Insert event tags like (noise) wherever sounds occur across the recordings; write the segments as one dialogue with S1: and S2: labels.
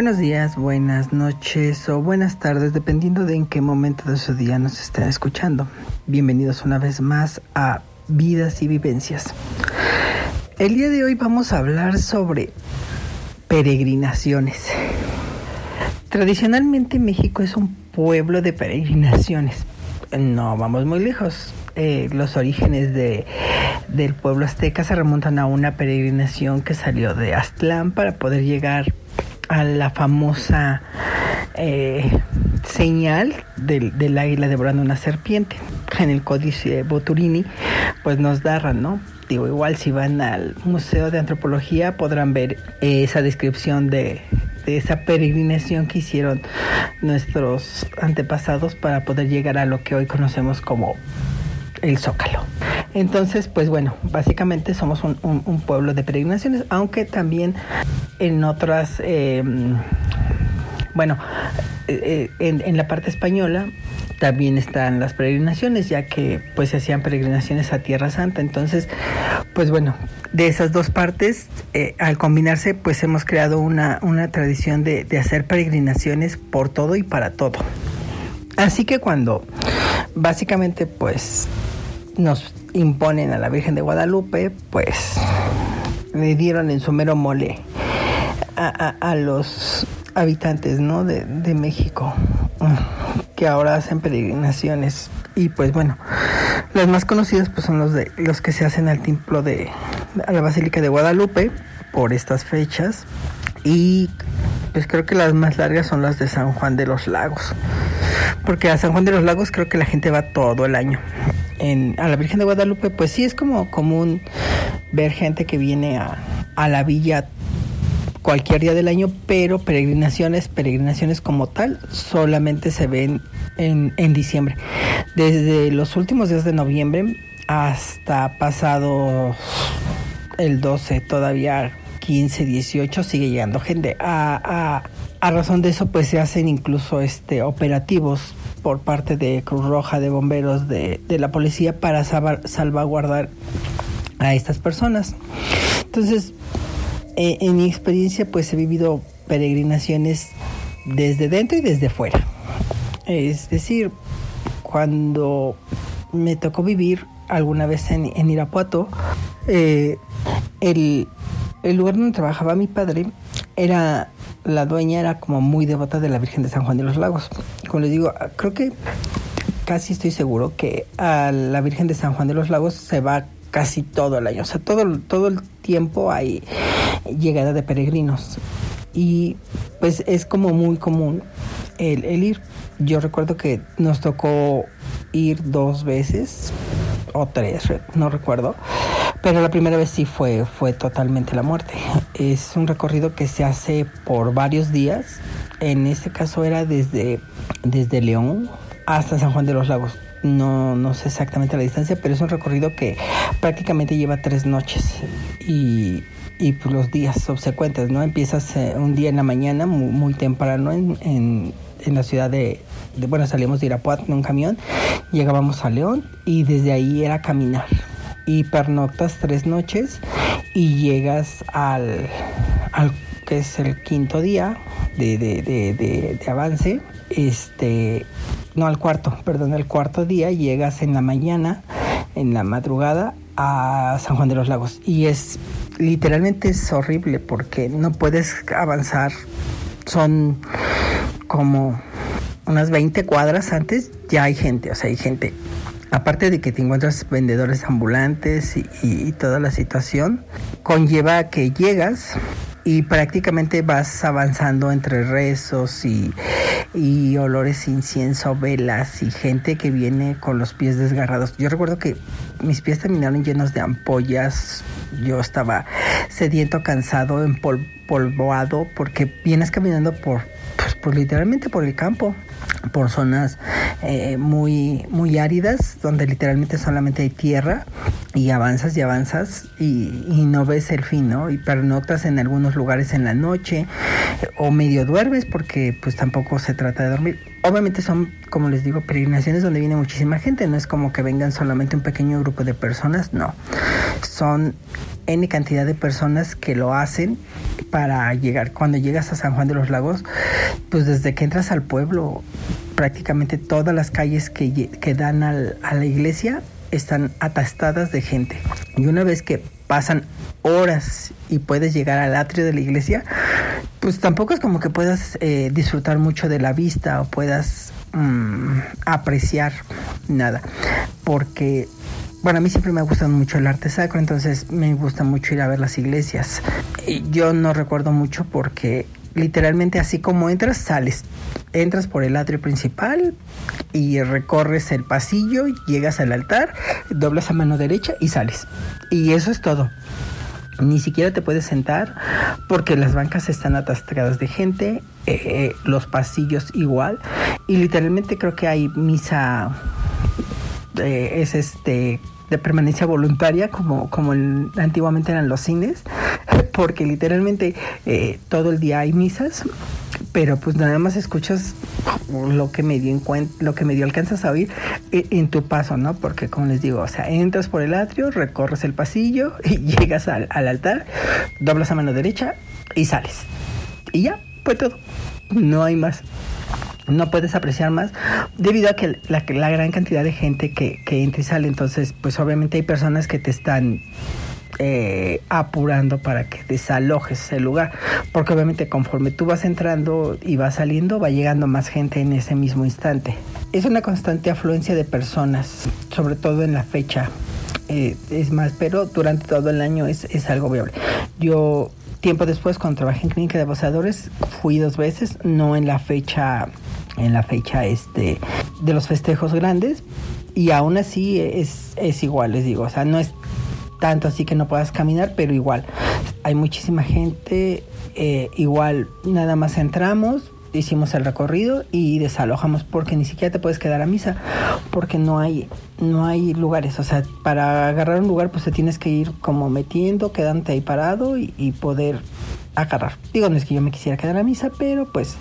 S1: Buenos días, buenas noches o buenas tardes, dependiendo de en qué momento de su día nos estén escuchando. Bienvenidos una vez más a Vidas y Vivencias. El día de hoy vamos a hablar sobre peregrinaciones. Tradicionalmente México es un pueblo de peregrinaciones. No vamos muy lejos. Eh, los orígenes de, del pueblo azteca se remontan a una peregrinación que salió de Aztlán para poder llegar a la famosa eh, señal del, del, águila devorando una serpiente. En el códice Boturini, pues nos narran, ¿no? Digo, igual si van al Museo de Antropología podrán ver esa descripción de, de esa peregrinación que hicieron nuestros antepasados para poder llegar a lo que hoy conocemos como el Zócalo. Entonces, pues bueno, básicamente somos un, pueblo de peregrinaciones, aunque también en otras, eh, bueno, eh, en, en, la parte española también están las peregrinaciones, ya que pues se hacían peregrinaciones a Tierra Santa. Entonces, pues bueno, de esas dos partes, eh, al combinarse, pues hemos creado una, una tradición de, de hacer peregrinaciones por todo y para todo. Así que cuando básicamente pues nos imponen a la Virgen de Guadalupe, pues le dieron en su mero mole a, a, los habitantes ¿no? de, de, México que ahora hacen peregrinaciones. Y pues bueno los más conocidos pues son los de los que se hacen al templo de a la basílica de Guadalupe por estas fechas. Y pues creo que las más largas son las de San Juan de los Lagos porque a San Juan de los Lagos creo que la gente va todo el año en, a la Virgen de Guadalupe pues sí es como común ver gente que viene a, a la villa cualquier día del año, pero peregrinaciones, peregrinaciones como tal, solamente se ven en, en diciembre. Desde los últimos días de noviembre hasta pasado el 12, todavía 15, 18, sigue llegando gente. A, a, a razón de eso, pues se hacen incluso este operativos por parte de Cruz Roja, de bomberos, de, de la policía para salvaguardar a estas personas. Entonces, eh, en mi experiencia pues he vivido peregrinaciones desde dentro y desde fuera. Es decir, cuando me tocó vivir alguna vez en, Irapuato, eh, el, el, lugar donde trabajaba mi padre era, la dueña era como muy devota de la Virgen de San Juan de los Lagos. Como les digo, creo que casi estoy seguro que a la Virgen de San Juan de los Lagos se va casi todo el año, o sea, todo, todo el tiempo hay llegada de peregrinos y pues es como muy común el, el, ir. Yo recuerdo que nos tocó ir dos veces o tres, no recuerdo, pero la primera vez sí fue, fue totalmente la muerte. Es un recorrido que se hace por varios días. En este caso era desde, desde León hasta San Juan de los Lagos. No, no sé exactamente la distancia, pero es un recorrido que prácticamente lleva tres noches y y pues, los días subsecuentes, ¿no? Empiezas eh, un día en la mañana, muy, muy temprano, en, en, la ciudad de, de, bueno, salimos de Irapuato en un camión, llegábamos a León y desde ahí era caminar. Y pernoctas tres noches y llegas al, al que es el quinto día de, de, de, de avance, este, no al cuarto, perdón, el cuarto día llegas en la mañana, en la madrugada a San Juan de los Lagos y es literalmente es horrible porque no puedes avanzar. Son como unas 20 cuadras antes, ya hay gente, o sea, hay gente. Aparte de que te encuentras vendedores ambulantes y, toda la situación, conlleva que llegas y prácticamente vas avanzando entre rezos y, y, olores incienso, velas y gente que viene con los pies desgarrados. Yo recuerdo que mis pies terminaron llenos de ampollas, yo estaba sediento, cansado, empolvoado, porque vienes caminando por, pues, por literalmente por el campo, por zonas eh, muy, muy áridas, donde literalmente solamente hay tierra y avanzas y avanzas y, no ves el fin, ¿no? Y pernoctas en algunos lugares en la noche o medio duermes porque pues tampoco se trata de dormir. Obviamente son, como les digo, peregrinaciones donde viene muchísima gente, no es como que vengan solamente un pequeño grupo de personas, no. Son N cantidad de personas que lo hacen para llegar. Cuando llegas a San Juan de los Lagos, pues desde que entras al pueblo, prácticamente todas las calles que, que dan al, a la iglesia están atastadas de gente. Y una vez que pasan horas y puedes llegar al atrio de la iglesia, pues tampoco es como que puedas eh, disfrutar mucho de la vista o puedas mm, apreciar nada. Porque, bueno, a mí siempre me ha gustado mucho el arte sacro, entonces me gusta mucho ir a ver las iglesias. Yo no recuerdo mucho porque literalmente así como entras, sales. Entras por el atrio principal y recorres el pasillo, llegas al altar, doblas a mano derecha y sales. Y eso es todo. Ni siquiera te puedes sentar porque las bancas están atascadas de gente, eh, los pasillos igual. Y literalmente creo que hay misa, eh, es este de permanencia voluntaria como, como antiguamente eran los cines, (laughs) porque literalmente eh, todo el día hay misas, pero pues nada más escuchas lo que medio lo que medio alcanzas a oír e, en, tu paso, ¿no? Porque como les digo, o sea, entras por el atrio, recorres el pasillo (laughs) y llegas al, al altar, doblas a mano derecha y sales. Y ya, fue todo. No hay más no puedes apreciar más debido a que la, gran cantidad de gente que, entra y sale. Entonces, pues obviamente hay personas que te están eh, apurando para que desalojes el lugar. Porque obviamente conforme tú vas entrando y vas saliendo, va llegando más gente en ese mismo instante. Es una constante afluencia de personas, sobre todo en la fecha. Eh, es más, pero durante todo el año es, es algo viable. Yo tiempo después, cuando trabajé en clínica de abusadores, fui dos veces, no en la fecha en la fecha este, de los festejos grandes. Y aún así es, es igual, les digo, o sea, no es tanto así que no puedas caminar, pero igual, hay muchísima gente, eh, igual nada más entramos, hicimos el recorrido y desalojamos porque ni siquiera te puedes quedar a misa porque no hay no hay lugares. O sea para agarrar un lugar pues te tienes que ir como metiendo quedándote ahí parado y, y poder agarrar. Digo no es que yo me quisiera quedar a misa pero pues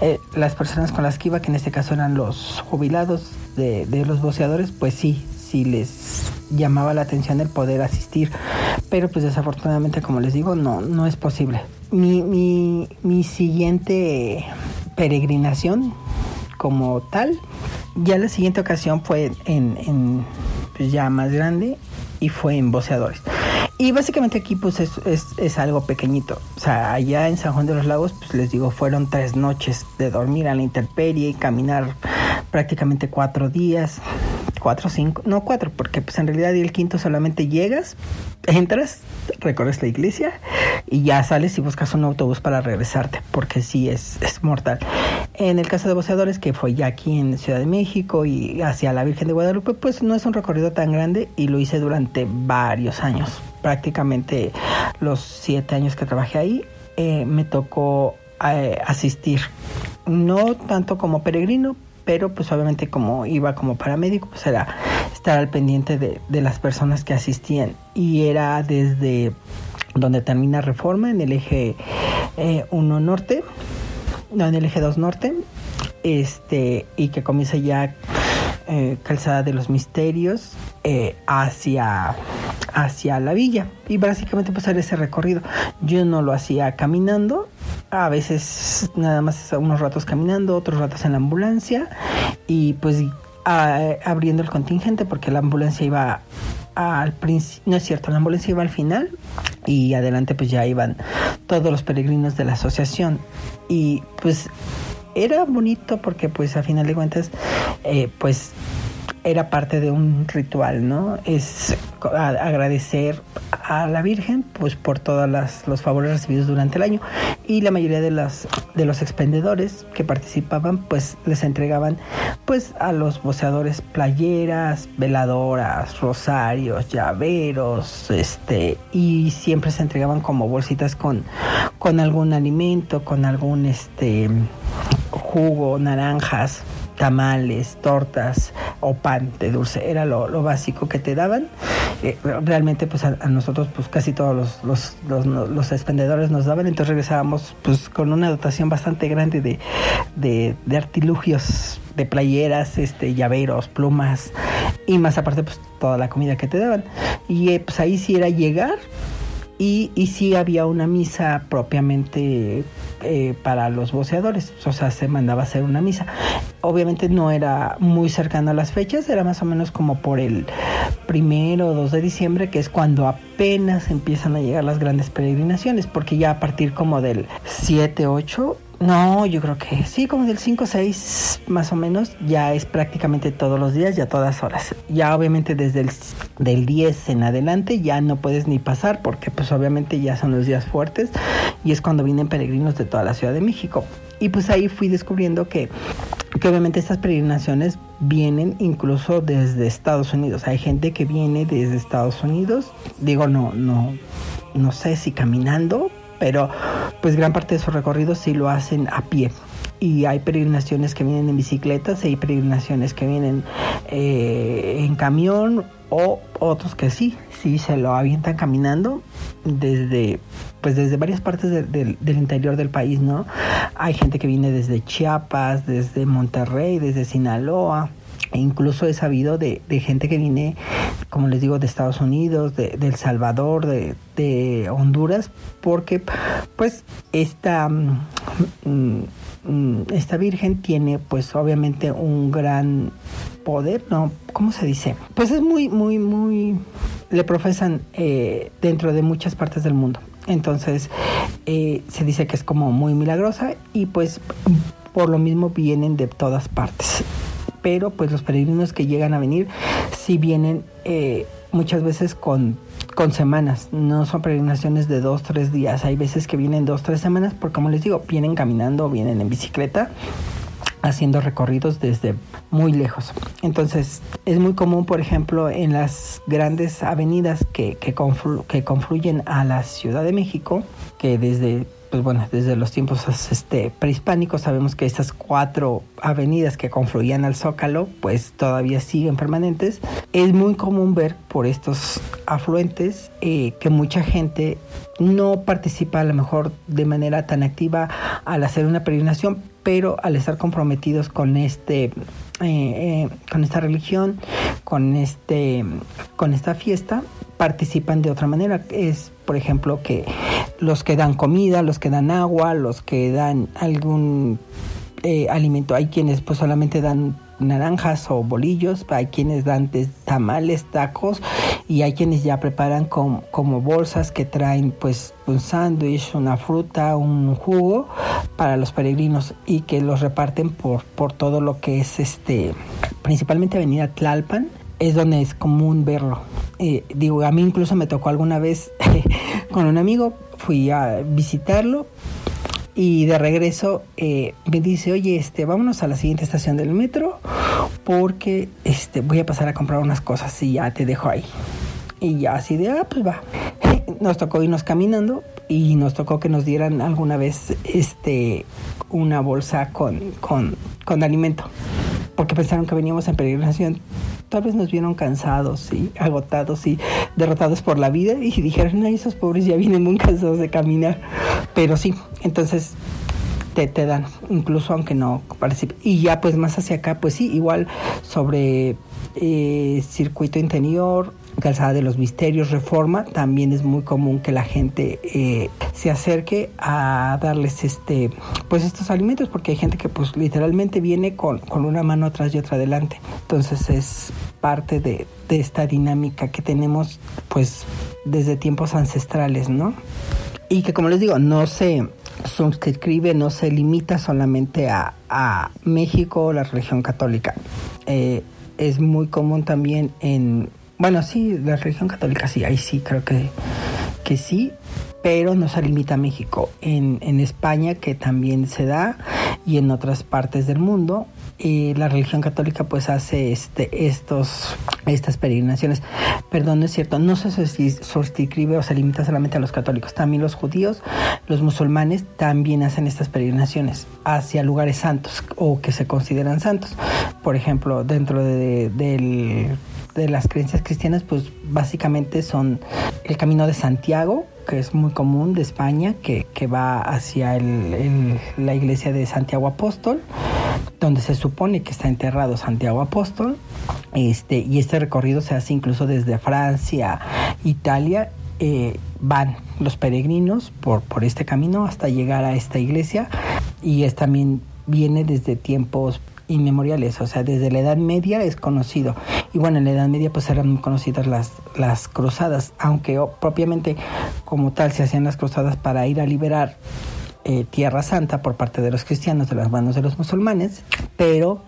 S1: eh, las personas con las que iba, que en este caso eran los jubilados de, los boceadores, pues sí, sí les llamaba la atención el poder asistir. Pero pues desafortunadamente, como les digo, no, no es posible. Mi, mi, mi siguiente peregrinación como tal, ya la siguiente ocasión fue en, en pues ya más grande y fue en boceadores. Y básicamente aquí pues es, es, algo pequeñito. O sea, allá en San Juan de los Lagos, pues les digo, fueron tres noches de dormir a la intemperie y caminar prácticamente cuatro días, cuatro cinco, no cuatro, porque pues en realidad el quinto solamente llegas, entras, recorres la iglesia y ya sales y buscas un autobús para regresarte, porque sí es, es mortal. En el caso de boceadores, que fue ya aquí en Ciudad de México y hacia la Virgen de Guadalupe, pues no es un recorrido tan grande y lo hice durante varios años prácticamente los siete años que trabajé ahí, eh, me tocó eh, asistir, no tanto como peregrino, pero pues obviamente como iba como paramédico, pues era estar al pendiente de, las personas que asistían. Y era desde donde termina Reforma en el eje 1 eh, norte, no, en el eje 2 norte, este, y que comienza ya Calzada de los Misterios hacia hacia la villa y básicamente pasar ese recorrido. Yo no lo hacía caminando, a veces nada más unos ratos caminando, otros ratos en la ambulancia y pues abriendo el contingente porque la ambulancia iba al principio, no es cierto, la ambulancia iba al final y adelante pues ya iban todos los peregrinos de la asociación y pues era bonito porque pues a final de cuentas eh, pues era parte de un ritual, ¿no? Es agradecer a la Virgen pues por todos los favores recibidos durante el año y la mayoría de las de los expendedores que participaban pues les entregaban pues a los boceadores playeras, veladoras, rosarios, llaveros, este y siempre se entregaban como bolsitas con con algún alimento, con algún este jugo, naranjas, tamales, tortas o pan de dulce. Era lo, básico que te daban eh, realmente pues a, nosotros pues casi todos los, los, los, los, expendedores nos daban, entonces regresábamos pues con una dotación bastante grande de, de, de artilugios de playeras, este, llaveros, plumas y más aparte pues toda la comida que te daban. Y eh, pues ahí sí era llegar y, y sí había una misa propiamente eh, para los voceadores, o sea, se mandaba a hacer una misa. Obviamente no era muy cercano a las fechas, era más o menos como por el primero o 2 de diciembre, que es cuando apenas empiezan a llegar las grandes peregrinaciones, porque ya a partir como del 7, 8 no, yo creo que sí, como del 5 o 6 más o menos, ya es prácticamente todos los días y todas horas. Ya obviamente desde el del 10 en adelante ya no puedes ni pasar porque pues obviamente ya son los días fuertes y es cuando vienen peregrinos de toda la Ciudad de México. Y pues ahí fui descubriendo que, que obviamente estas peregrinaciones vienen incluso desde Estados Unidos. Hay gente que viene desde Estados Unidos, digo no, no, no sé si caminando, pero pues gran parte de su recorrido sí lo hacen a pie. Y hay peregrinaciones que vienen en bicicletas, hay peregrinaciones que vienen eh, en camión o otros que sí, sí se lo avientan caminando desde pues desde varias partes del interior del país, ¿no? Hay gente que viene desde Chiapas, desde Monterrey, desde Sinaloa, e incluso he sabido de, gente que viene, como les digo, de Estados Unidos, de, El Salvador, de, Honduras, porque pues esta, mm, mm, esta Virgen tiene pues obviamente un gran poder, ¿no? ¿Cómo se dice? Pues es muy, muy, muy, le profesan eh, dentro de muchas partes del mundo. Entonces eh, se dice que es como muy milagrosa y pues por lo mismo vienen de todas partes pero pues los peregrinos que llegan a venir sí vienen eh, muchas veces con, con semanas, no son peregrinaciones de dos, tres días, hay veces que vienen dos, tres semanas, porque como les digo, vienen caminando, vienen en bicicleta haciendo recorridos desde muy lejos. Entonces es muy común, por ejemplo, en las grandes avenidas que, que, que confluyen a la Ciudad de México, que desde pues bueno, desde los tiempos este, prehispánicos sabemos que estas cuatro avenidas que confluían al Zócalo, pues todavía siguen permanentes. Es muy común ver por estos afluentes eh, que mucha gente no participa a lo mejor de manera tan activa al hacer una peregrinación, pero al estar comprometidos con este eh, eh, con esta religión, con este con esta fiesta, participan de otra manera. Es, por ejemplo, que los que dan comida, los que dan agua, los que dan algún eh, alimento. Hay quienes pues solamente dan naranjas o bolillos, hay quienes dan tamales, tacos y hay quienes ya preparan como bolsas que traen pues un sándwich, una fruta, un jugo para los peregrinos y que los reparten por, por todo lo que es este, principalmente Avenida Tlalpan, es donde es común verlo. Eh, digo, a mí incluso me tocó alguna vez (laughs) con un amigo, fui a visitarlo y de regreso eh, me dice, oye, este, vámonos a la siguiente estación del metro porque este, voy a pasar a comprar unas cosas y ya te dejo ahí. Y ya así de, ah, pues va. (laughs) Nos tocó irnos caminando y nos tocó que nos dieran alguna vez este, una bolsa con, con, con alimento porque pensaron que veníamos en peregrinación. Tal vez nos vieron cansados y agotados y derrotados por la vida y dijeron, ay, esos pobres ya vienen muy cansados de caminar. Pero sí, entonces te, te dan, incluso aunque no participe. Y ya pues más hacia acá, pues sí, igual sobre eh, circuito interior, Calzada de los Misterios, Reforma, también es muy común que la gente eh, se acerque a darles este, pues estos alimentos, porque hay gente que pues literalmente viene con, con una mano atrás y otra adelante. Entonces es parte de, de esta dinámica que tenemos pues desde tiempos ancestrales, ¿no? Y que como les digo, no se suscribe, no se limita solamente a, a México o la religión católica. Eh, es muy común también en bueno, sí, la religión católica sí, ahí sí creo que, que sí, pero no se limita a México. En, en España, que también se da, y en otras partes del mundo, y la religión católica pues hace este, estos, estas peregrinaciones. Perdón, no es cierto, no se sustituye o se limita solamente a los católicos, también los judíos, los musulmanes también hacen estas peregrinaciones hacia lugares santos o que se consideran santos. Por ejemplo, dentro de, del de las creencias cristianas, pues básicamente son el camino de Santiago, que es muy común de España, que, que va hacia el, la iglesia de Santiago Apóstol, donde se supone que está enterrado Santiago Apóstol. Este, y este recorrido se hace incluso desde Francia, Italia eh, van los peregrinos por, por este camino hasta llegar a esta iglesia y es también viene desde tiempos inmemoriales, o sea, desde la Edad Media es conocido. Y bueno, en la Edad Media pues eran muy conocidas las, las cruzadas, aunque propiamente como tal se hacían las cruzadas para ir a liberar eh, Tierra Santa por parte de los cristianos de las manos de los musulmanes, pero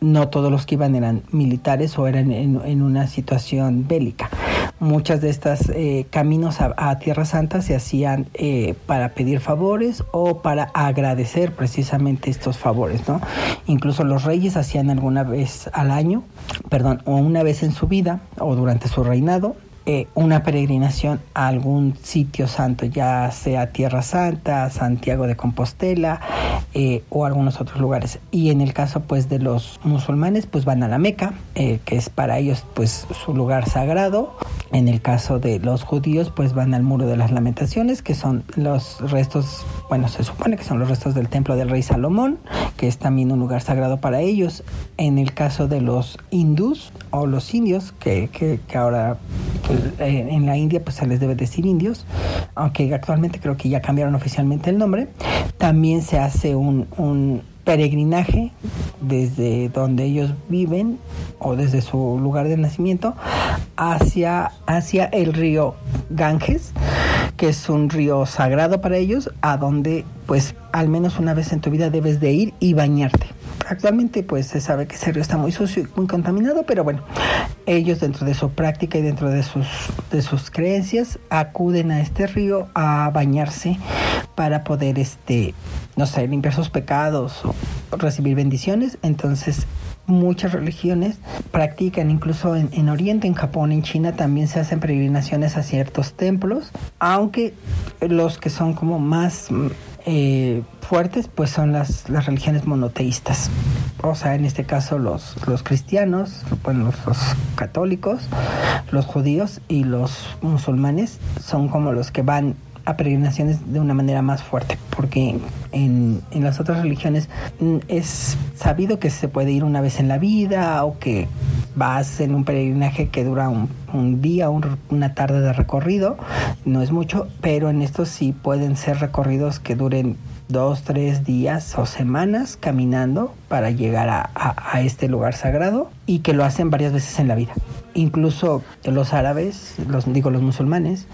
S1: no todos los que iban eran militares o eran en, una situación bélica. Muchas de estas eh, caminos a, Tierra Santa se hacían eh, para pedir favores o para agradecer precisamente estos favores, ¿no? Incluso los reyes hacían alguna vez al año, perdón, o una vez en su vida o durante su reinado, eh, una peregrinación a algún sitio santo, ya sea Tierra Santa, Santiago de Compostela eh, o algunos otros lugares. Y en el caso pues de los musulmanes pues van a la Meca, eh, que es para ellos pues su lugar sagrado. En el caso de los judíos pues van al Muro de las Lamentaciones, que son los restos, bueno, se supone que son los restos del templo del rey Salomón, que es también un lugar sagrado para ellos. En el caso de los hindús o los indios, que, que, que ahora eh, en la India pues se les debe decir indios, aunque actualmente creo que ya cambiaron oficialmente el nombre. También se hace un, un peregrinaje desde donde ellos viven o desde su lugar de nacimiento hacia, hacia el río Ganges, que es un río sagrado para ellos, a donde pues al menos una vez en tu vida debes de ir y bañarte. Actualmente pues se sabe que ese río está muy sucio y muy contaminado, pero bueno, ellos dentro de su práctica y dentro de sus, de sus creencias acuden a este río a bañarse para poder, este, no sé, limpiar sus pecados o recibir bendiciones. Entonces muchas religiones practican, incluso en, en, Oriente, en Japón, en China, también se hacen peregrinaciones a ciertos templos, aunque los que son como más eh, fuertes pues son las, las religiones monoteístas. O sea, en este caso los, los cristianos, bueno, los, católicos, los judíos y los musulmanes son como los que van a peregrinaciones de una manera más fuerte, porque en, en, las otras religiones mm, es sabido que se puede ir una vez en la vida o que vas en un peregrinaje que dura un, un día, una tarde de recorrido, no es mucho, pero en estos sí pueden ser recorridos que duren dos, tres días o semanas caminando para llegar a, este lugar sagrado y que lo hacen varias veces en la vida. Incluso los árabes, los digo los musulmanes,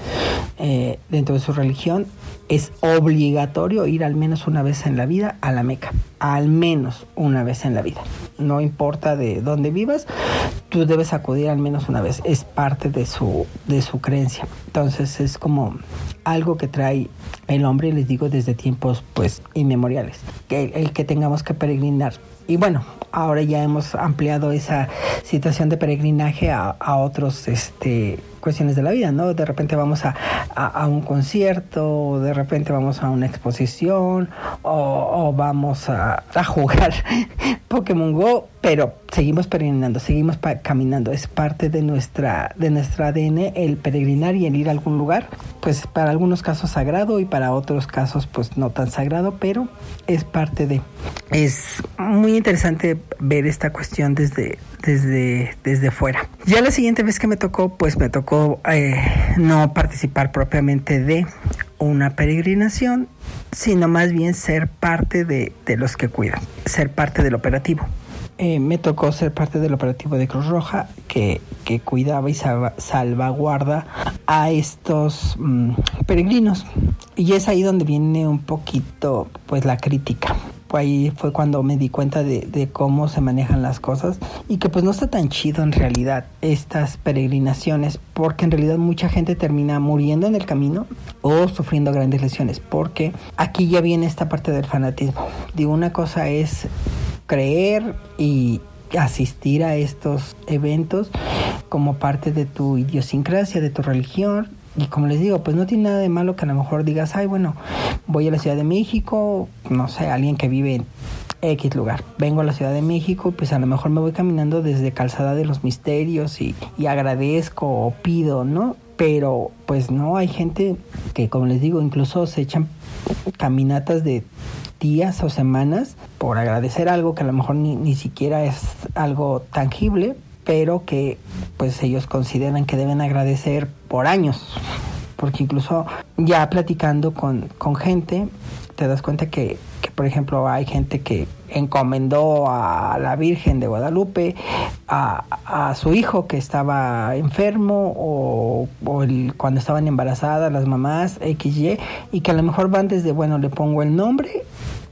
S1: eh, dentro de su religión es obligatorio ir al menos una vez en la vida a la Meca, al menos una vez en la vida. No importa de dónde vivas, tú debes acudir al menos una vez. Es parte de su de su creencia. Entonces es como algo que trae el hombre, les digo, desde tiempos pues inmemoriales. Que el que tengamos que peregrinar y bueno, ahora ya hemos ampliado esa situación de peregrinaje a, a otros este, cuestiones de la vida, ¿no? De repente vamos a, a, un concierto, de repente vamos a una exposición, o, vamos a, a, jugar (laughs) Pokémon Go, pero seguimos peregrinando, seguimos caminando. Es parte de nuestra, de nuestra ADN el peregrinar y el ir a algún lugar, pues para algunos casos sagrado y para otros casos pues no tan sagrado, pero es parte de. Es muy interesante ver esta cuestión desde, desde, desde fuera. Ya la siguiente vez que me tocó, pues me tocó eh, no participar propiamente de una peregrinación, sino más bien ser parte de, de los que cuidan, ser parte del operativo. Eh, me tocó ser parte del operativo de Cruz Roja que, que cuidaba y salvaguarda a estos mm, peregrinos. Y es ahí donde viene un poquito pues la crítica ahí fue cuando me di cuenta de, cómo se manejan las cosas y que pues no está tan chido en realidad estas peregrinaciones porque en realidad mucha gente termina muriendo en el camino o sufriendo grandes lesiones porque aquí ya viene esta parte del fanatismo. Digo, una cosa es creer y asistir a estos eventos como parte de tu idiosincrasia, de tu religión y como les digo, pues no tiene nada de malo que a lo mejor digas, ay, bueno, voy a la Ciudad de México, no sé, alguien que vive en X lugar. Vengo a la Ciudad de México, pues a lo mejor me voy caminando desde Calzada de los Misterios y, y agradezco o pido, ¿no? Pero pues no, hay gente que como les digo, incluso se echan caminatas de días o semanas por agradecer algo que a lo mejor ni, ni siquiera es algo tangible, pero que pues ellos consideran que deben agradecer por años. Porque incluso ya platicando con, con gente, te das cuenta que, que, por ejemplo, hay gente que encomendó a la Virgen de Guadalupe a, su hijo que estaba enfermo o, o el, cuando estaban embarazadas las mamás XY y que a lo mejor van desde, bueno, le pongo el nombre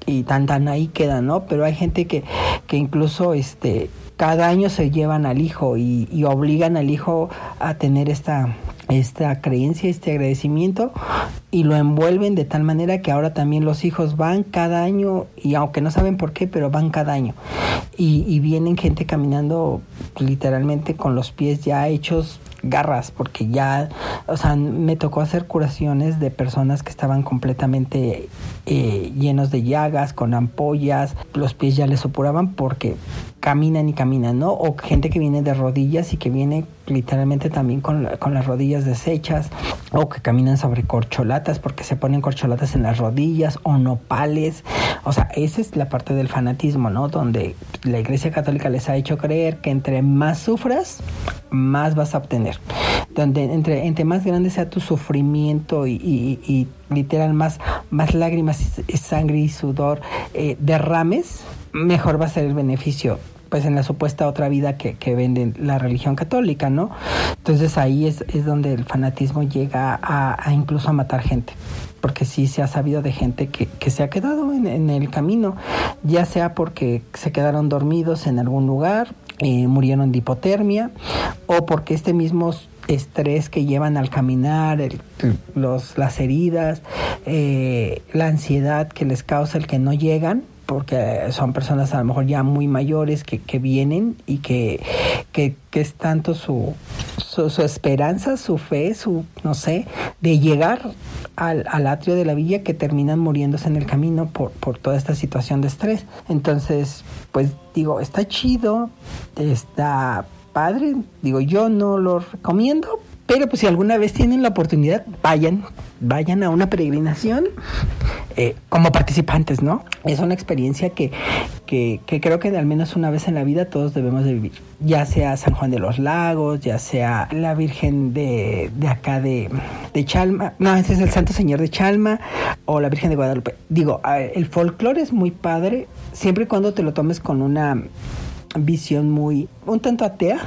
S1: y tan tan ahí queda, ¿no? Pero hay gente que, que incluso este cada año se llevan al hijo y, obligan al hijo a tener esta esta creencia, este agradecimiento y lo envuelven de tal manera que ahora también los hijos van cada año y aunque no saben por qué, pero van cada año. Y, y vienen gente caminando literalmente con los pies ya hechos garras porque ya, o sea, me tocó hacer curaciones de personas que estaban completamente eh, llenos de llagas, con ampollas, los pies ya les supuraban porque caminan y caminan, ¿no? O gente que viene de rodillas y que viene literalmente también con, con las rodillas deshechas, o que caminan sobre corcholatas porque se ponen corcholatas en las rodillas, o nopales. O sea, esa es la parte del fanatismo, ¿no? Donde la Iglesia Católica les ha hecho creer que entre más sufras, más vas a obtener. Donde entre, entre más grande sea tu sufrimiento y literal más, más lágrimas, sangre y sudor eh, derrames, mejor va a ser el beneficio pues en la supuesta otra vida que, que venden la religión católica, ¿no? Entonces ahí es, es donde el fanatismo llega a, a, incluso a matar gente, porque sí se ha sabido de gente que, que se ha quedado en, en, el camino, ya sea porque se quedaron dormidos en algún lugar, eh, murieron de hipotermia, o porque este mismo estrés que llevan al caminar, el, los, las heridas, eh, la ansiedad que les causa el que no llegan, porque son personas a lo mejor ya muy mayores que, que vienen y que, que, que es tanto su, su, su, esperanza, su fe, su, no sé, de llegar al, al, atrio de la villa que terminan muriéndose en el camino por, por toda esta situación de estrés. Entonces, pues digo, está chido, está padre, digo, yo no lo recomiendo, pero pues si alguna vez tienen la oportunidad, vayan, vayan a una peregrinación eh, como participantes, ¿no? Es una experiencia que, que, que, creo que al menos una vez en la vida todos debemos de vivir. Ya sea San Juan de los Lagos, ya sea la Virgen de, de acá de, de Chalma, no, ese es el Santo Señor de Chalma, o la Virgen de Guadalupe. Digo, el folclore es muy padre, siempre y cuando te lo tomes con una visión muy, un tanto atea,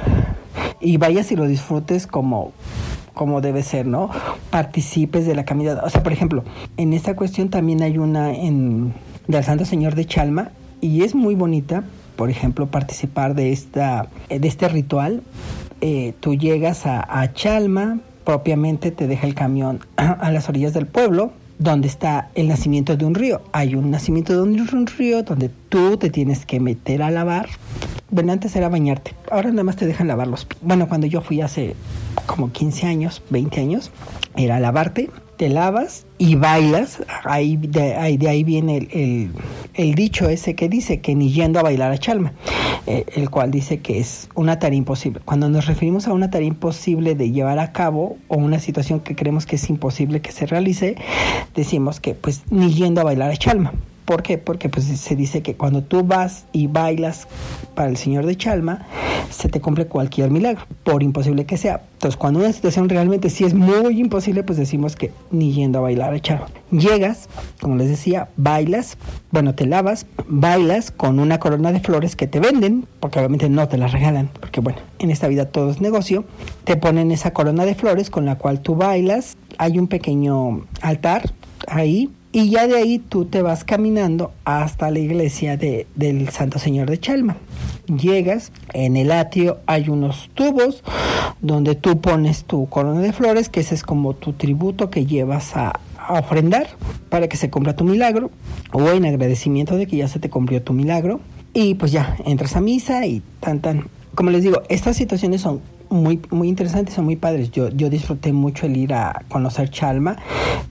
S1: y vayas y lo disfrutes como como debe ser, ¿no? Participes de la caminata. O sea, por ejemplo, en esta cuestión también hay una en del Santo Señor de Chalma y es muy bonita, por ejemplo, participar de esta de este ritual. Eh, tú llegas a, Chalma, propiamente te deja el camión (clears throat) a las orillas del pueblo, donde está el nacimiento de un río. Hay un nacimiento de un río donde tú te tienes que meter a lavar. Bueno, antes era bañarte, ahora nada más te dejan lavar los pies. Bueno, cuando yo fui hace como 15 años, 20 años, era lavarte, te lavas y bailas. Ahí, de, ahí, de ahí viene el, dicho ese que dice que ni yendo a bailar a Chalma, eh, el cual dice que es una tarea imposible. Cuando nos referimos a una tarea imposible de llevar a cabo o una situación que creemos que es imposible que se realice, decimos que pues ni yendo a bailar a Chalma. ¿Por qué? Porque pues se dice que cuando tú vas y bailas para el Señor de Chalma, se te cumple cualquier milagro, por imposible que sea. Entonces, cuando una situación realmente sí es muy imposible, pues decimos que ni yendo a bailar a Chalma. Llegas, como les decía, bailas, bueno, te lavas, bailas con una corona de flores que te venden, porque obviamente no te las regalan, porque bueno, en esta vida todo es negocio. Te ponen esa corona de flores con la cual tú bailas, hay un pequeño altar ahí y ya de ahí tú te vas caminando hasta la iglesia de, del Santo Señor de Chalma. Llegas, en el atrio hay unos tubos donde tú pones tu corona de flores, que ese es como tu tributo que llevas a, a ofrendar para que se cumpla tu milagro o en agradecimiento de que ya se te cumplió tu milagro. Y pues ya entras a misa y tan tan. Como les digo, estas situaciones son muy, muy interesantes, son muy padres. Yo, yo disfruté mucho el ir a conocer Chalma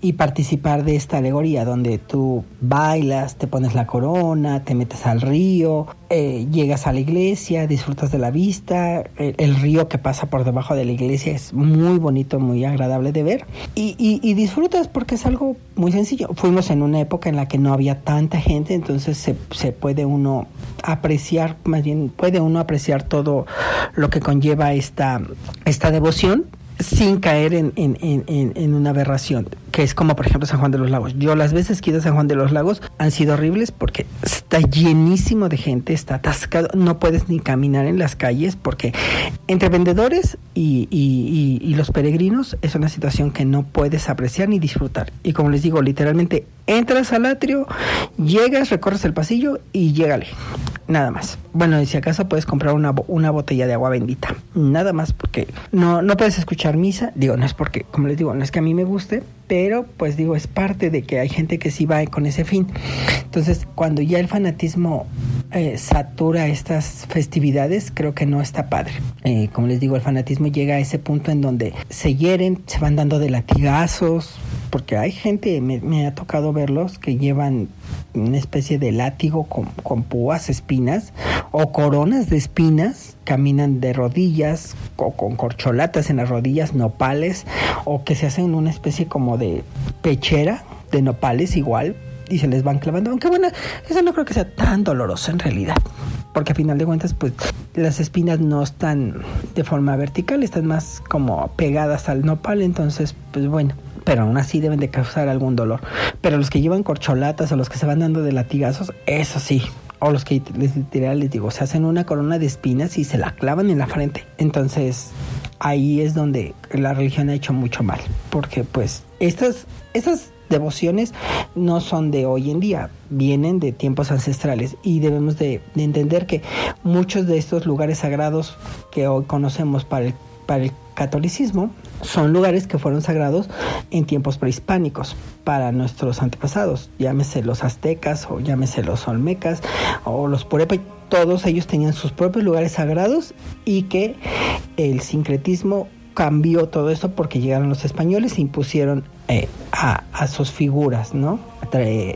S1: y participar de esta alegoría donde tú bailas, te pones la corona, te metes al río, eh, llegas a la iglesia, disfrutas de la vista, el, río que pasa por debajo de la iglesia es muy bonito, muy agradable de ver y, y, disfrutas porque es algo muy sencillo. Fuimos en una época en la que no había tanta gente, entonces se, se puede uno apreciar, más bien puede uno apreciar todo lo que conlleva esta, esta devoción sin caer en, en, en, en, una aberración, que es como por ejemplo San Juan de los Lagos. Yo las veces que he ido a San Juan de los Lagos han sido horribles porque está llenísimo de gente, está atascado, no puedes ni caminar en las calles porque entre vendedores y, y, y, los peregrinos es una situación que no puedes apreciar ni disfrutar. Y como les digo, literalmente entras al atrio, llegas, recorres el pasillo y llégale. Nada más. Bueno, y si acaso puedes comprar una, una botella de agua bendita. Nada más porque no, no puedes escuchar misa. Digo, no es porque, como les digo, no es que a mí me guste, pero pues digo, es parte de que hay gente que sí va con ese fin. Entonces, cuando ya el fanatismo eh, satura estas festividades, creo que no está padre. Eh, como les digo, el fanatismo llega a ese punto en donde se hieren, se van dando de latigazos, porque hay gente, me, ha tocado verlos, que llevan una especie de látigo con, con, púas, espinas o coronas de espinas, caminan de rodillas o con corcholatas en las rodillas, nopales o que se hacen una especie como de pechera de nopales igual y se les van clavando, aunque bueno, eso no creo que sea tan doloroso en realidad. Porque a final de cuentas, pues las espinas no están de forma vertical, están más como pegadas al nopal, entonces, pues bueno, pero aún así deben de causar algún dolor. Pero los que llevan corcholatas o los que se van dando de latigazos, eso sí. O los que literal les digo, se hacen una corona de espinas y se la clavan en la frente. Entonces, ahí es donde la religión ha hecho mucho mal. Porque pues estas, estas devociones no son de hoy en día, vienen de tiempos ancestrales y debemos de, de entender que muchos de estos lugares sagrados que hoy conocemos para el, para el catolicismo son lugares que fueron sagrados en tiempos prehispánicos para nuestros antepasados, llámese los aztecas o llámese los olmecas o los purepa, todos ellos tenían sus propios lugares sagrados y que el sincretismo cambió todo esto porque llegaron los españoles e impusieron eh, a, a, sus figuras, ¿no?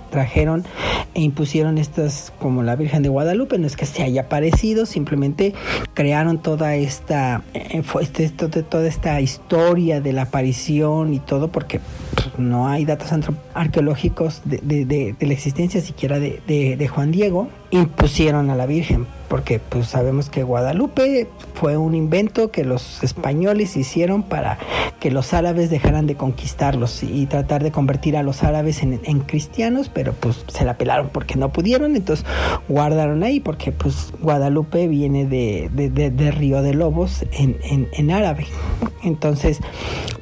S1: trajeron e impusieron estas como la Virgen de Guadalupe, no es que se haya parecido, simplemente crearon toda esta, eh, este, toda esta historia de la aparición y todo porque pues, no hay datos arqueológicos de, de, de, de la existencia siquiera de Juan Diego, impusieron a la Virgen porque pues sabemos que Guadalupe fue un invento que los españoles hicieron para que los árabes dejaran de conquistarlos y tratar de convertir a los árabes en, cristianos, pero pues se la pelaron porque no pudieron, entonces guardaron ahí porque pues Guadalupe viene de, de, de, de Río de Lobos en, en, en árabe. Entonces,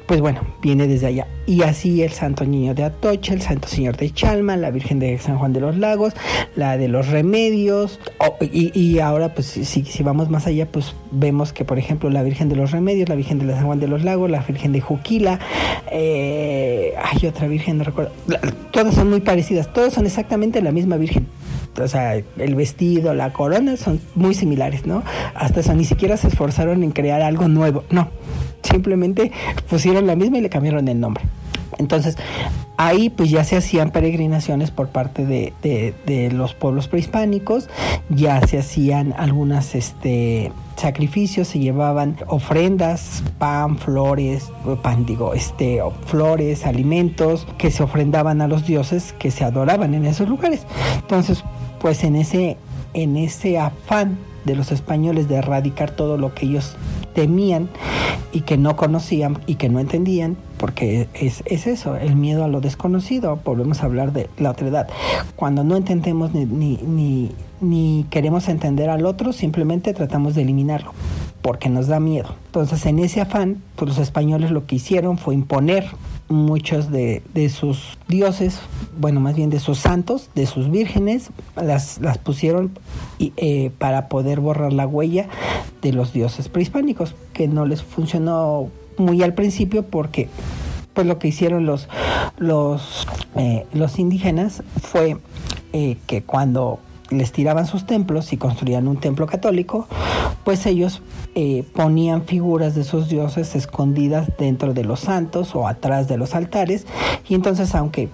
S1: pues bueno, viene desde allá. Y así el Santo Niño de Atocha, el Santo Señor de Chalma, la Virgen de San Juan de los Lagos, la de los Remedios. Y, y, ahora, pues si, si, vamos más allá, pues vemos que, por ejemplo, la Virgen de los Remedios, la Virgen de San Juan de los Lagos, la Virgen de Juquila, eh, hay otra Virgen, no recuerdo. Todas son muy parecidas, todas son exactamente la misma Virgen o sea, el vestido, la corona son muy similares, ¿no? Hasta eso, ni siquiera se esforzaron en crear algo nuevo, no, simplemente pusieron la misma y le cambiaron el nombre. Entonces, ahí pues ya se hacían peregrinaciones por parte de, de, de, los pueblos prehispánicos, ya se hacían algunas este, sacrificios, se llevaban ofrendas, pan, flores, pan digo, este, flores, alimentos que se ofrendaban a los dioses que se adoraban en esos lugares. Entonces, pues en ese, en ese afán de los españoles de erradicar todo lo que ellos temían y que no conocían y que no entendían, porque es, es eso, el miedo a lo desconocido, volvemos a hablar de la otra edad. Cuando no entendemos ni, ni, ni, ni queremos entender al otro, simplemente tratamos de eliminarlo, porque nos da miedo. Entonces, en ese afán, pues los españoles lo que hicieron fue imponer muchos de, sus dioses, bueno, más bien de sus santos, de sus vírgenes, las, las pusieron eh, para poder borrar la huella de los dioses prehispánicos, que no les funcionó muy al principio porque pues lo que hicieron los, los, eh, los indígenas fue eh, que cuando les tiraban sus templos y construían un templo católico, pues ellos eh, ponían figuras de sus dioses escondidas dentro de los santos o atrás de los altares. Y entonces aunque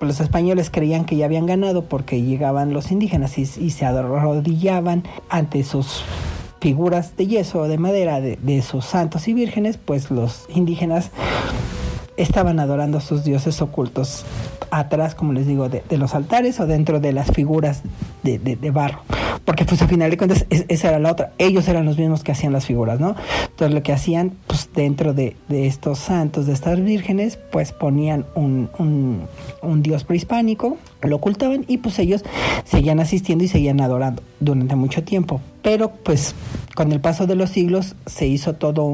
S1: los españoles creían que ya habían ganado porque llegaban los indígenas y, se arrodillaban ante sus figuras de yeso o de madera de, de sus santos y vírgenes, pues los indígenas estaban adorando a sus dioses ocultos atrás, como les digo, de, los altares o dentro de las figuras de, barro. Porque pues al final de cuentas esa era la otra. Ellos eran los mismos que hacían las figuras, ¿no? Entonces lo que hacían, pues dentro de, estos santos, de estas vírgenes, pues ponían un, un dios prehispánico, lo ocultaban y pues ellos seguían asistiendo y seguían adorando durante mucho tiempo. Pero pues con el paso de los siglos se hizo todo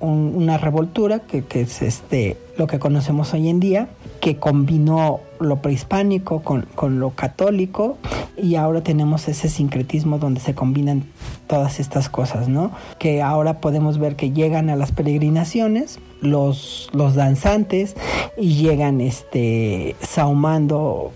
S1: una revoltura que, que, es este lo que conocemos hoy en día, que combinó lo prehispánico con, con lo católico y ahora tenemos ese sincretismo donde se combinan todas estas cosas, ¿no? Que ahora podemos ver que llegan a las peregrinaciones los, los danzantes y llegan este saumando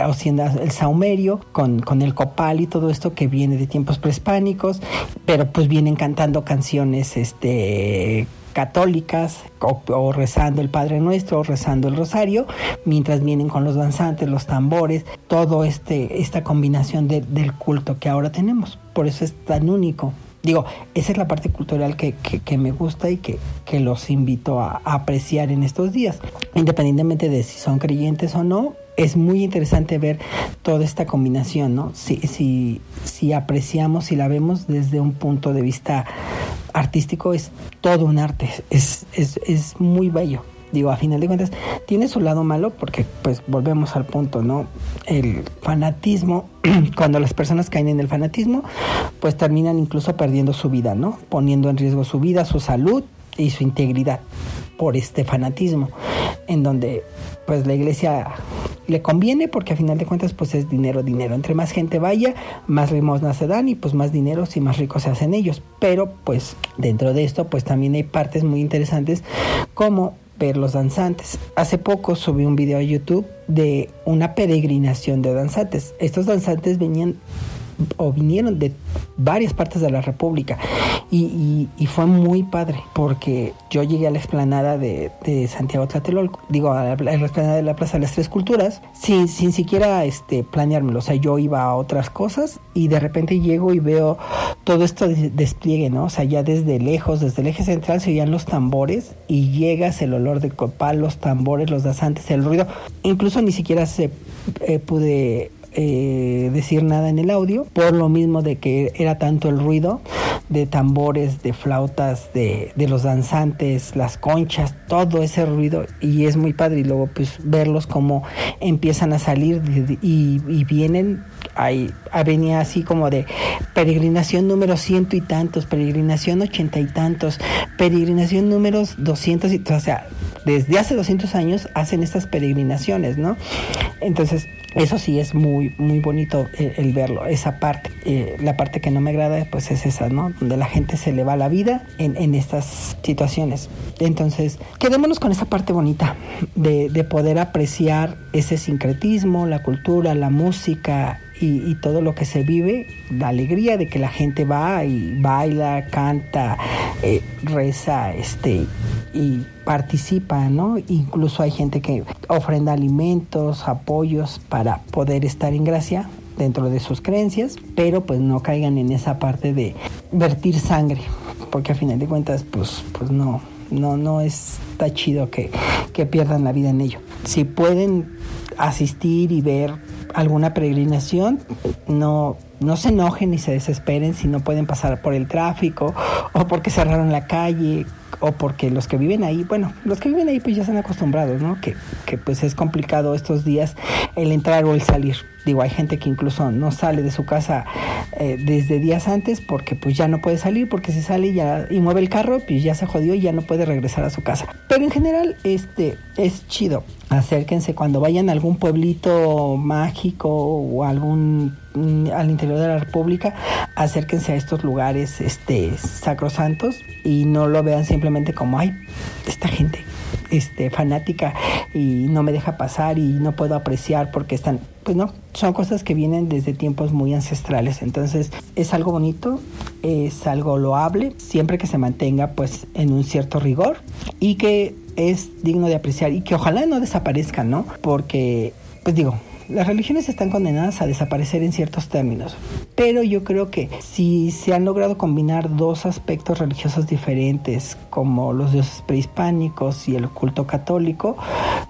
S1: haciendo eh, el saumerio con, con el copal y todo esto que viene de tiempos prehispánicos, pero pues vienen cantando canciones este católicas o, rezando el Padre Nuestro o rezando el Rosario, mientras vienen con los danzantes, los tambores, todo este esta combinación del culto que ahora tenemos. Por eso es tan único. Digo, esa es la parte cultural que, que, me gusta y que, que los invito a, apreciar en estos días. Independientemente de si son creyentes o no, es muy interesante ver toda esta combinación, ¿no? Si, si, si apreciamos, si la vemos desde un punto de vista artístico, es todo un arte, es, es, es muy bello digo, a final de cuentas, tiene su lado malo porque, pues, volvemos al punto, ¿no? El fanatismo, (clears throat) cuando las personas caen en el fanatismo, pues terminan incluso perdiendo su vida, ¿no? Poniendo en riesgo su vida, su salud y su integridad por este fanatismo, en donde, pues, la iglesia le conviene porque a final de cuentas pues es dinero, dinero. Entre más gente vaya, más limosnas se dan y pues más dinero y más ricos se hacen ellos. Pero pues dentro de esto pues también hay partes muy interesantes como ver los danzantes. Hace poco subí un video a YouTube de una peregrinación de danzantes. Estos danzantes venían o vinieron de varias partes de la República. Y, fue muy padre porque yo llegué a la explanada de, Santiago Tlatelolco, digo, a la, explanada de la Plaza de las Tres Culturas, sin, sin siquiera este, planeármelo, o sea, yo iba a otras cosas y de repente llego y veo todo esto de despliegue, ¿no? O sea, ya desde lejos, desde el eje central se oían los tambores y llegas el olor de copal, los tambores, los danzantes, el ruido, incluso ni siquiera se eh, pude eh, decir nada en el audio, por lo mismo de que era tanto el ruido de tambores, de flautas, de, de los danzantes, las conchas, todo ese ruido y es muy padre y luego pues verlos como empiezan a salir y, y vienen ahí venía así como de peregrinación número ciento y tantos, peregrinación ochenta y tantos, peregrinación números doscientos y o sea, desde hace 200 años hacen estas peregrinaciones, ¿no? Entonces, eso sí es muy, muy bonito eh, el, verlo, esa parte. Eh, la parte que no me agrada, pues es esa, ¿no? Donde la gente se le va la vida en, en estas situaciones. Entonces, quedémonos con esa parte bonita de, de poder apreciar ese sincretismo, la cultura, la música, y, todo lo que se vive, la alegría de que la gente va y baila, canta, eh, reza, este, y participa, ¿no? Incluso hay gente que ofrenda alimentos, apoyos para poder estar en gracia dentro de sus creencias, pero pues no caigan en esa parte de vertir sangre, porque a final de cuentas, pues, pues no, no, no está chido que, que pierdan la vida en ello. Si pueden asistir y ver alguna peregrinación, no, no se enojen ni se desesperen si no pueden pasar por el tráfico o porque cerraron la calle o porque los que viven ahí, bueno, los que viven ahí pues ya están acostumbrados, ¿no? Que, que pues es complicado estos días el entrar o el salir. Digo, hay gente que incluso no sale de su casa eh, desde días antes porque pues ya no puede salir, porque si sale ya y mueve el carro, pues ya se jodió y ya no puede regresar a su casa. Pero en general, este es chido. Acérquense cuando vayan a algún pueblito mágico o algún al interior de la República, acérquense a estos lugares este sacrosantos y no lo vean simplemente como ay, esta gente este, fanática y no me deja pasar y no puedo apreciar porque están pues no, son cosas que vienen desde tiempos muy ancestrales. Entonces es algo bonito, es algo loable, siempre que se mantenga pues en un cierto rigor y que es digno de apreciar y que ojalá no desaparezca, ¿no? Porque, pues digo, las religiones están condenadas a desaparecer en ciertos términos, pero yo creo que si se han logrado combinar dos aspectos religiosos diferentes, como los dioses prehispánicos y el culto católico,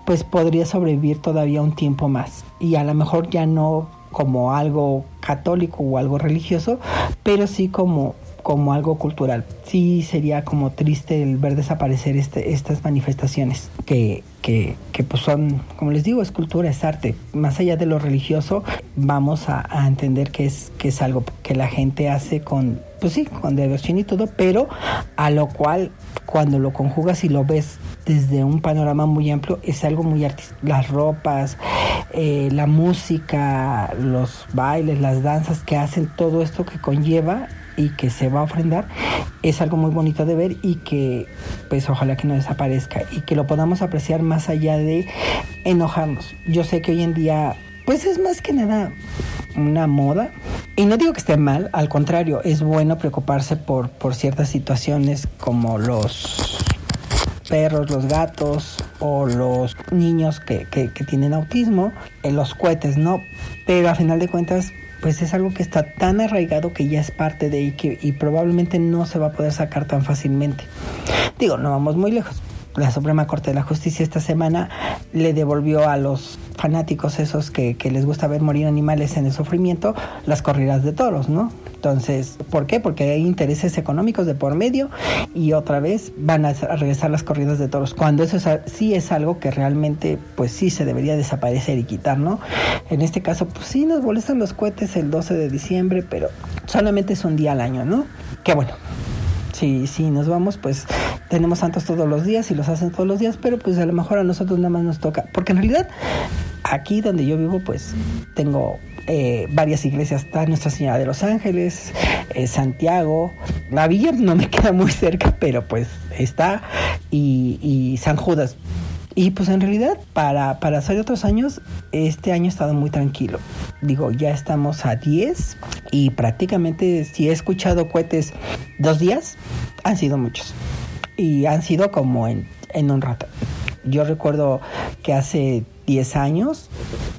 S1: pues podría sobrevivir todavía un tiempo más. Y a lo mejor ya no como algo católico o algo religioso, pero sí como como algo cultural. Sí sería como triste el ver desaparecer este, estas manifestaciones que, que, que, pues son, como les digo, es cultura, es arte. Más allá de lo religioso, vamos a, entender que es, que es algo que la gente hace con, pues sí, con devoción y todo, pero a lo cual cuando lo conjugas y lo ves desde un panorama muy amplio, es algo muy artístico. Las ropas, eh, la música, los bailes, las danzas que hacen, todo esto que conlleva y que se va a ofrendar es algo muy bonito de ver y que pues ojalá que no desaparezca y que lo podamos apreciar más allá de enojarnos. Yo sé que hoy en día pues es más que nada una moda. Y no digo que esté mal, al contrario, es bueno preocuparse por, por ciertas situaciones como los perros, los gatos o los niños que, que, que tienen autismo, en los cohetes, ¿no? Pero a final de cuentas, pues es algo que está tan arraigado que ya es parte de y y probablemente no se va a poder sacar tan fácilmente. Digo, no vamos muy lejos. La Suprema Corte de la Justicia esta semana le devolvió a los fanáticos esos que, que les gusta ver morir animales en el sufrimiento las corridas de toros, ¿no? Entonces, ¿por qué? Porque hay intereses económicos de por medio y otra vez van a regresar las corridas de toros. Cuando eso es, sí es algo que realmente, pues sí se debería desaparecer y quitar, ¿no? En este caso, pues sí nos molestan los cohetes el 12 de diciembre, pero solamente es un día al año, ¿no? Qué bueno. Si, si nos vamos, pues tenemos santos todos los días y los hacen todos los días, pero pues a lo mejor a nosotros nada más nos toca. Porque en realidad, aquí donde yo vivo, pues tengo eh, varias iglesias. Está Nuestra Señora de los Ángeles, eh, Santiago. La villa no me (laughs) queda muy cerca, pero pues está. Y, y San Judas. Y pues en realidad, para, para hacer otros años, este año ha estado muy tranquilo. Digo, ya estamos a 10 y prácticamente si he escuchado cohetes dos días, han sido muchos. Y han sido como en, en un rato. Yo recuerdo que hace 10 años,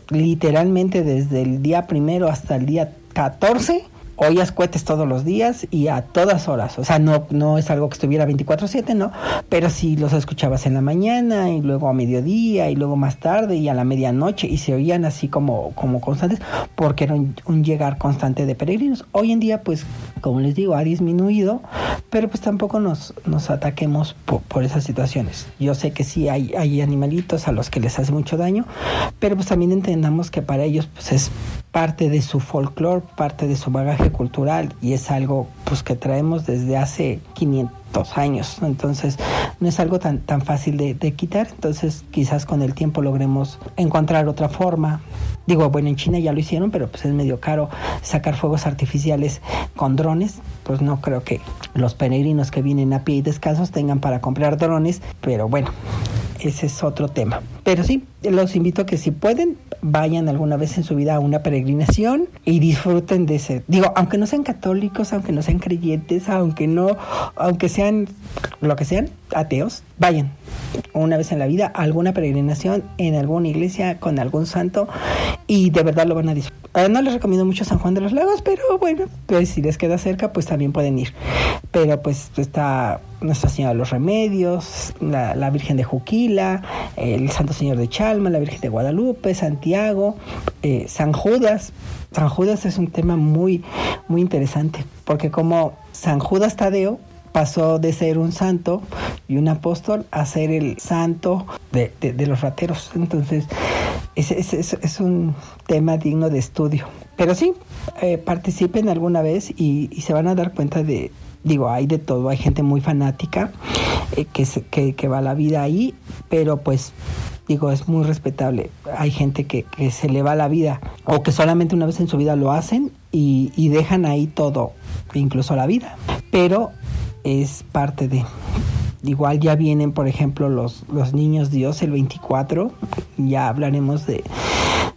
S1: literalmente desde el día primero hasta el día 14, oías cohetes todos los días y a todas horas. O sea, no, no es algo que estuviera 24/7, ¿no? Pero sí los escuchabas en la mañana y luego a mediodía y luego más tarde y a la medianoche y se oían así como, como constantes porque era un, un llegar constante de peregrinos. Hoy en día, pues, como les digo, ha disminuido, pero pues tampoco nos, nos ataquemos por, por esas situaciones. Yo sé que sí hay, hay animalitos a los que les hace mucho daño, pero pues también entendamos que para ellos pues es parte de su folclore, parte de su bagaje cultural y es algo pues que traemos desde hace 500 años. Entonces no es algo tan, tan fácil de, quitar. Entonces quizás con el tiempo logremos encontrar otra forma. Digo, bueno, en China ya lo hicieron, pero pues es medio caro sacar fuegos artificiales con drones. Pues no creo que los peregrinos que vienen a pie y descalzos tengan para comprar drones, pero bueno, ese es otro tema. Pero sí, los invito a que si pueden, vayan alguna vez en su vida a una peregrinación y disfruten de ese. Digo, aunque no sean católicos, aunque no sean creyentes, aunque no, aunque sean lo que sean, ateos, vayan una vez en la vida a alguna peregrinación en alguna iglesia con algún santo y de verdad lo van a disfrutar. Eh, no les recomiendo mucho San Juan de los Lagos, pero bueno, pues si les queda cerca, pues también pueden ir. Pero pues está Nuestra Señora de los Remedios, la Virgen de Juquila, el Santo Señor de Chalma, la Virgen de Guadalupe, Santiago, eh, San Judas. San Judas es un tema muy, muy interesante, porque como San Judas Tadeo pasó de ser un santo y un apóstol a ser el santo de, los rateros. Entonces, es, es, es, un tema digno de estudio. Pero sí, eh, participen alguna vez y, se van a dar cuenta de, digo, hay de todo, hay gente muy fanática eh, que, que, que va la vida ahí, pero pues digo, es muy respetable. Hay gente que, que, se le va la vida o que solamente una vez en su vida lo hacen y, y dejan ahí todo, incluso la vida. Pero es parte de... Igual ya vienen, por ejemplo, los, los niños Dios el 24, ya hablaremos de,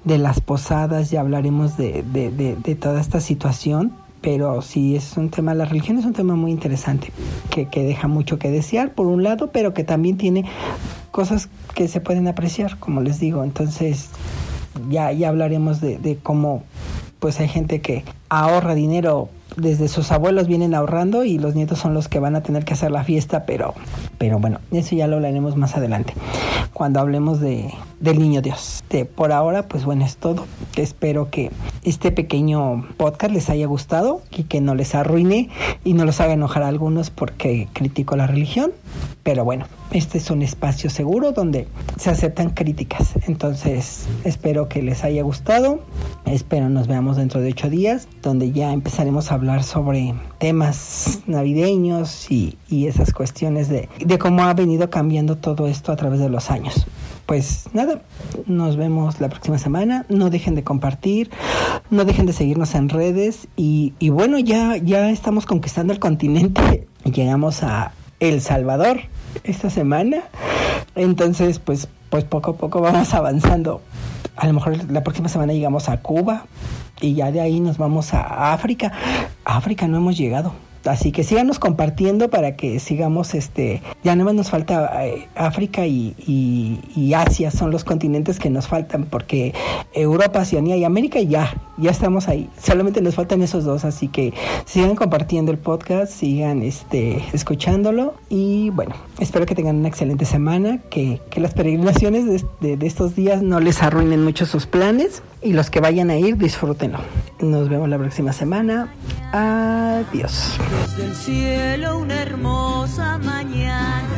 S1: de las posadas, ya hablaremos de, de, de, toda esta situación. Pero sí es un tema, la religión es un tema muy interesante, que, que deja mucho que desear por un lado, pero que también tiene cosas que se pueden apreciar, como les digo. Entonces, ya, ya hablaremos de, de cómo pues hay gente que ahorra dinero desde sus abuelos vienen ahorrando y los nietos son los que van a tener que hacer la fiesta, pero, pero bueno, eso ya lo hablaremos más adelante, cuando hablemos de, del niño Dios. De, por ahora, pues bueno, es todo. Espero que este pequeño podcast les haya gustado y que no les arruine y no los haga enojar a algunos porque critico la religión. Pero bueno, este es un espacio seguro donde se aceptan críticas. Entonces, espero que les haya gustado. Espero nos veamos dentro de ocho días, donde ya empezaremos a hablar sobre temas navideños y, y esas cuestiones de, de cómo ha venido cambiando todo esto a través de los años pues nada, nos vemos la próxima semana. No dejen de compartir, no dejen de seguirnos en redes y, y bueno, ya, ya estamos conquistando el continente. (laughs) Llegamos a El Salvador esta semana. Entonces, pues, pues poco a poco vamos avanzando. A lo mejor la próxima semana llegamos a Cuba y ya de ahí nos vamos a África. África no hemos llegado. Así que síganos compartiendo para que sigamos, este, ya nada más nos falta eh, África y, Asia, son los continentes que nos faltan, porque Europa, Oceanía y América ya, ya estamos ahí. Solamente nos faltan esos dos, así que sigan compartiendo el podcast, sigan este, escuchándolo y bueno, espero que tengan una excelente semana, que, las peregrinaciones de, de estos días no les arruinen mucho sus planes y los que vayan a ir, disfrútenlo. Nos vemos la próxima semana. Adiós.
S2: Desde el cielo una hermosa mañana.